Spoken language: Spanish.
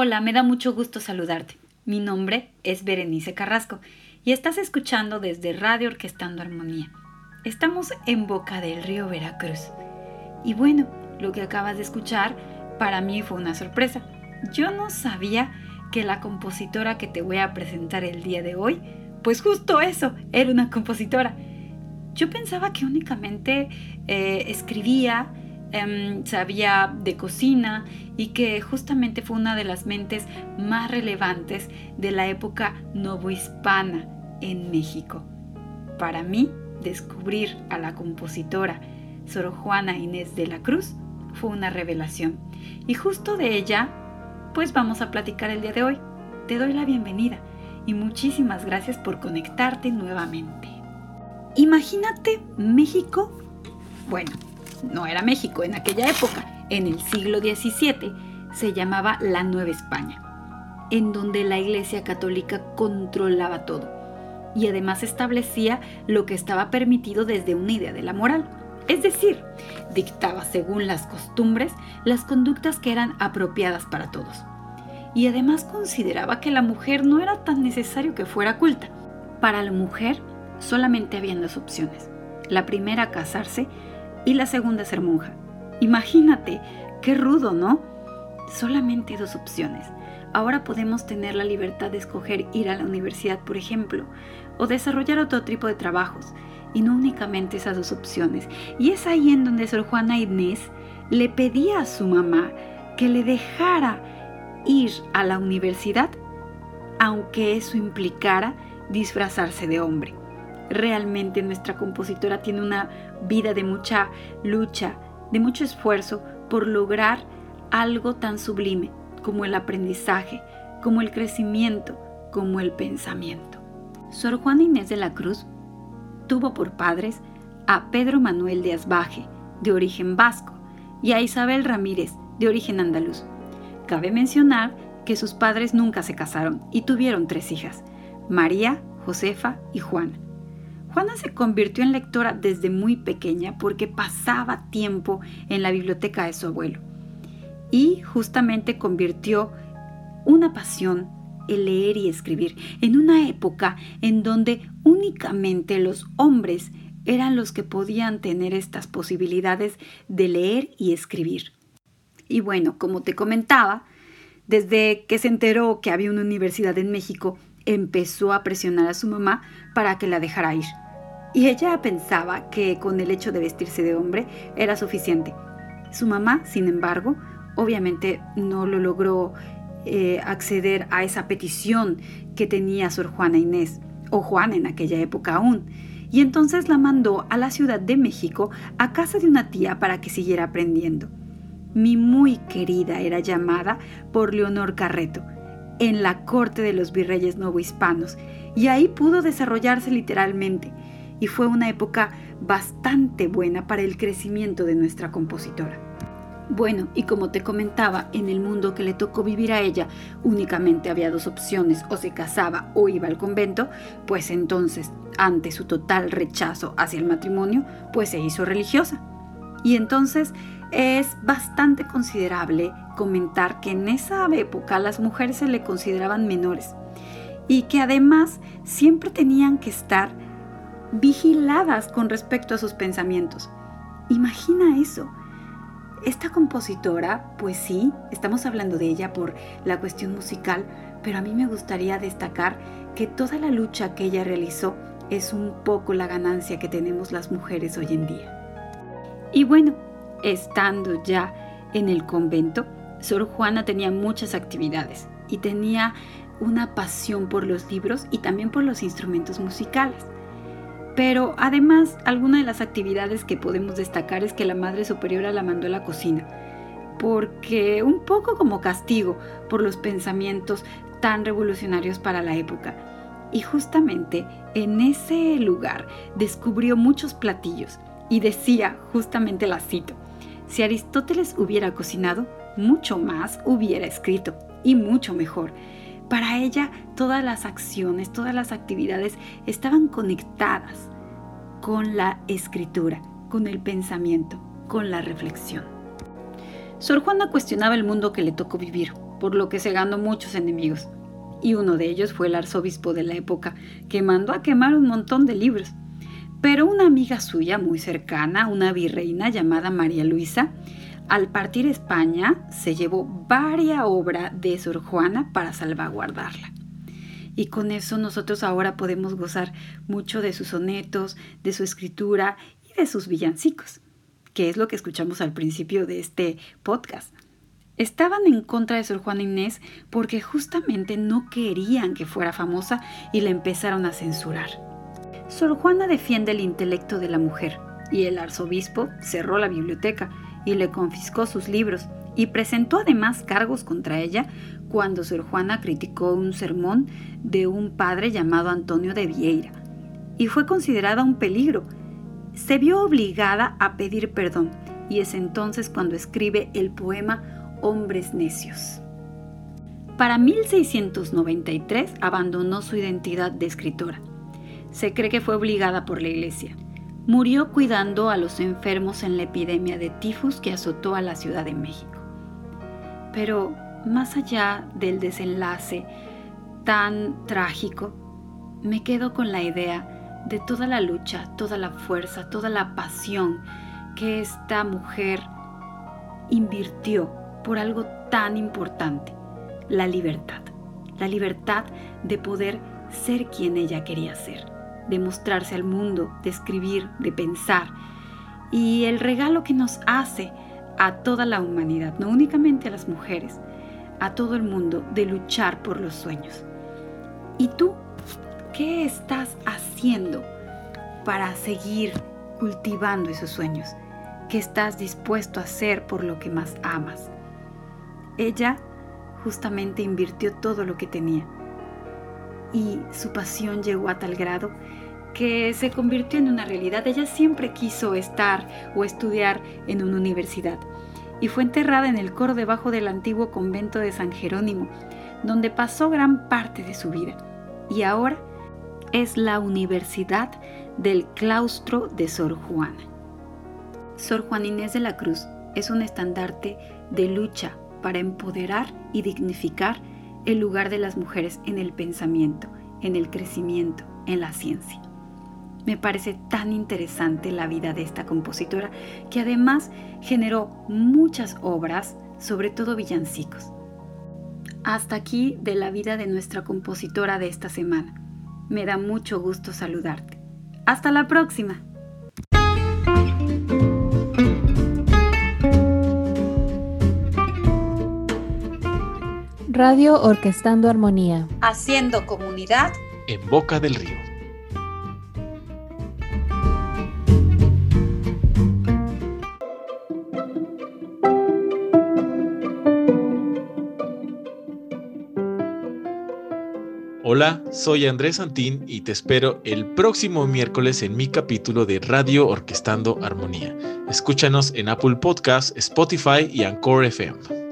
Hola, me da mucho gusto saludarte. Mi nombre es Berenice Carrasco y estás escuchando desde Radio Orquestando Armonía. Estamos en Boca del Río Veracruz. Y bueno, lo que acabas de escuchar para mí fue una sorpresa. Yo no sabía que la compositora que te voy a presentar el día de hoy, pues justo eso, era una compositora. Yo pensaba que únicamente eh, escribía, em, sabía de cocina y que justamente fue una de las mentes más relevantes de la época novohispana en México. Para mí, descubrir a la compositora Sor Juana Inés de la Cruz fue una revelación. Y justo de ella, pues vamos a platicar el día de hoy. Te doy la bienvenida y muchísimas gracias por conectarte nuevamente. Imagínate México, bueno, no era México en aquella época, en el siglo XVII se llamaba la Nueva España, en donde la Iglesia Católica controlaba todo y además establecía lo que estaba permitido desde una idea de la moral. Es decir, dictaba según las costumbres las conductas que eran apropiadas para todos. Y además consideraba que la mujer no era tan necesario que fuera culta. Para la mujer solamente habían dos opciones. La primera casarse y la segunda ser monja. Imagínate, qué rudo, ¿no? Solamente dos opciones. Ahora podemos tener la libertad de escoger ir a la universidad, por ejemplo, o desarrollar otro tipo de trabajos y no únicamente esas dos opciones. Y es ahí en donde Sor Juana Inés le pedía a su mamá que le dejara ir a la universidad, aunque eso implicara disfrazarse de hombre. Realmente nuestra compositora tiene una vida de mucha lucha, de mucho esfuerzo por lograr algo tan sublime como el aprendizaje, como el crecimiento, como el pensamiento. Sor Juana Inés de la Cruz tuvo por padres a Pedro Manuel de Asbaje, de origen vasco, y a Isabel Ramírez, de origen andaluz. Cabe mencionar que sus padres nunca se casaron y tuvieron tres hijas, María, Josefa y Juana. Juana se convirtió en lectora desde muy pequeña porque pasaba tiempo en la biblioteca de su abuelo y justamente convirtió una pasión el leer y escribir, en una época en donde únicamente los hombres eran los que podían tener estas posibilidades de leer y escribir. Y bueno, como te comentaba, desde que se enteró que había una universidad en México, empezó a presionar a su mamá para que la dejara ir. Y ella pensaba que con el hecho de vestirse de hombre era suficiente. Su mamá, sin embargo, obviamente no lo logró eh, acceder a esa petición que tenía Sor Juana Inés, o Juana en aquella época aún, y entonces la mandó a la Ciudad de México a casa de una tía para que siguiera aprendiendo. Mi muy querida era llamada por Leonor Carreto, en la corte de los virreyes novohispanos, y ahí pudo desarrollarse literalmente, y fue una época bastante buena para el crecimiento de nuestra compositora. Bueno, y como te comentaba, en el mundo que le tocó vivir a ella únicamente había dos opciones, o se casaba o iba al convento, pues entonces, ante su total rechazo hacia el matrimonio, pues se hizo religiosa. Y entonces es bastante considerable comentar que en esa época las mujeres se le consideraban menores y que además siempre tenían que estar vigiladas con respecto a sus pensamientos. Imagina eso esta compositora, pues sí, estamos hablando de ella por la cuestión musical, pero a mí me gustaría destacar que toda la lucha que ella realizó es un poco la ganancia que tenemos las mujeres hoy en día. Y bueno, estando ya en el convento, Sor Juana tenía muchas actividades y tenía una pasión por los libros y también por los instrumentos musicales. Pero además, alguna de las actividades que podemos destacar es que la Madre Superiora la mandó a la cocina, porque un poco como castigo por los pensamientos tan revolucionarios para la época. Y justamente en ese lugar descubrió muchos platillos y decía, justamente la cito, si Aristóteles hubiera cocinado, mucho más hubiera escrito y mucho mejor. Para ella todas las acciones, todas las actividades estaban conectadas con la escritura, con el pensamiento, con la reflexión. Sor Juana cuestionaba el mundo que le tocó vivir, por lo que se ganó muchos enemigos. Y uno de ellos fue el arzobispo de la época, que mandó a quemar un montón de libros. Pero una amiga suya muy cercana, una virreina llamada María Luisa, al partir España se llevó varias obras de Sor Juana para salvaguardarla. Y con eso nosotros ahora podemos gozar mucho de sus sonetos, de su escritura y de sus villancicos, que es lo que escuchamos al principio de este podcast. Estaban en contra de Sor Juana Inés porque justamente no querían que fuera famosa y la empezaron a censurar. Sor Juana defiende el intelecto de la mujer y el arzobispo cerró la biblioteca y le confiscó sus libros y presentó además cargos contra ella cuando Sor Juana criticó un sermón de un padre llamado Antonio de Vieira y fue considerada un peligro. Se vio obligada a pedir perdón y es entonces cuando escribe el poema Hombres Necios. Para 1693 abandonó su identidad de escritora se cree que fue obligada por la iglesia. Murió cuidando a los enfermos en la epidemia de tifus que azotó a la Ciudad de México. Pero más allá del desenlace tan trágico, me quedo con la idea de toda la lucha, toda la fuerza, toda la pasión que esta mujer invirtió por algo tan importante, la libertad. La libertad de poder ser quien ella quería ser de mostrarse al mundo, de escribir, de pensar. Y el regalo que nos hace a toda la humanidad, no únicamente a las mujeres, a todo el mundo, de luchar por los sueños. ¿Y tú qué estás haciendo para seguir cultivando esos sueños? ¿Qué estás dispuesto a hacer por lo que más amas? Ella justamente invirtió todo lo que tenía y su pasión llegó a tal grado que se convirtió en una realidad. Ella siempre quiso estar o estudiar en una universidad y fue enterrada en el coro debajo del antiguo convento de San Jerónimo, donde pasó gran parte de su vida. Y ahora es la Universidad del Claustro de Sor Juana. Sor Juana Inés de la Cruz es un estandarte de lucha para empoderar y dignificar el lugar de las mujeres en el pensamiento, en el crecimiento, en la ciencia. Me parece tan interesante la vida de esta compositora que además generó muchas obras, sobre todo villancicos. Hasta aquí de la vida de nuestra compositora de esta semana. Me da mucho gusto saludarte. Hasta la próxima. Radio Orquestando Armonía. Haciendo comunidad en Boca del Río. Hola, soy Andrés Santín y te espero el próximo miércoles en mi capítulo de Radio Orquestando Armonía. Escúchanos en Apple Podcasts, Spotify y Anchor FM.